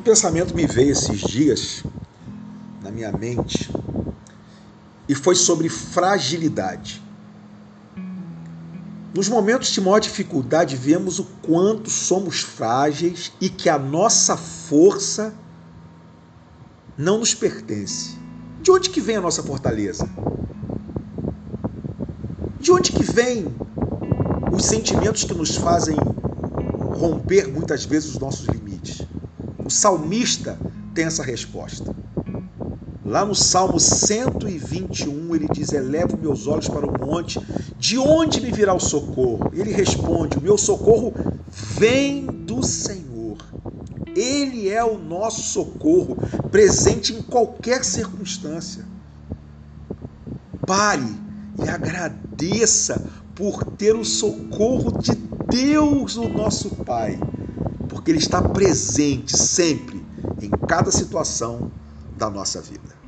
Um pensamento me veio esses dias na minha mente e foi sobre fragilidade. Nos momentos de maior dificuldade, vemos o quanto somos frágeis e que a nossa força não nos pertence. De onde que vem a nossa fortaleza? De onde que vem os sentimentos que nos fazem romper muitas vezes os nossos limites? O salmista tem essa resposta. Lá no Salmo 121, ele diz: Elevo meus olhos para o monte, de onde me virá o socorro? Ele responde: O meu socorro vem do Senhor. Ele é o nosso socorro, presente em qualquer circunstância. Pare e agradeça por ter o socorro de Deus, o nosso Pai, porque Ele está presente sempre em cada situação da nossa vida.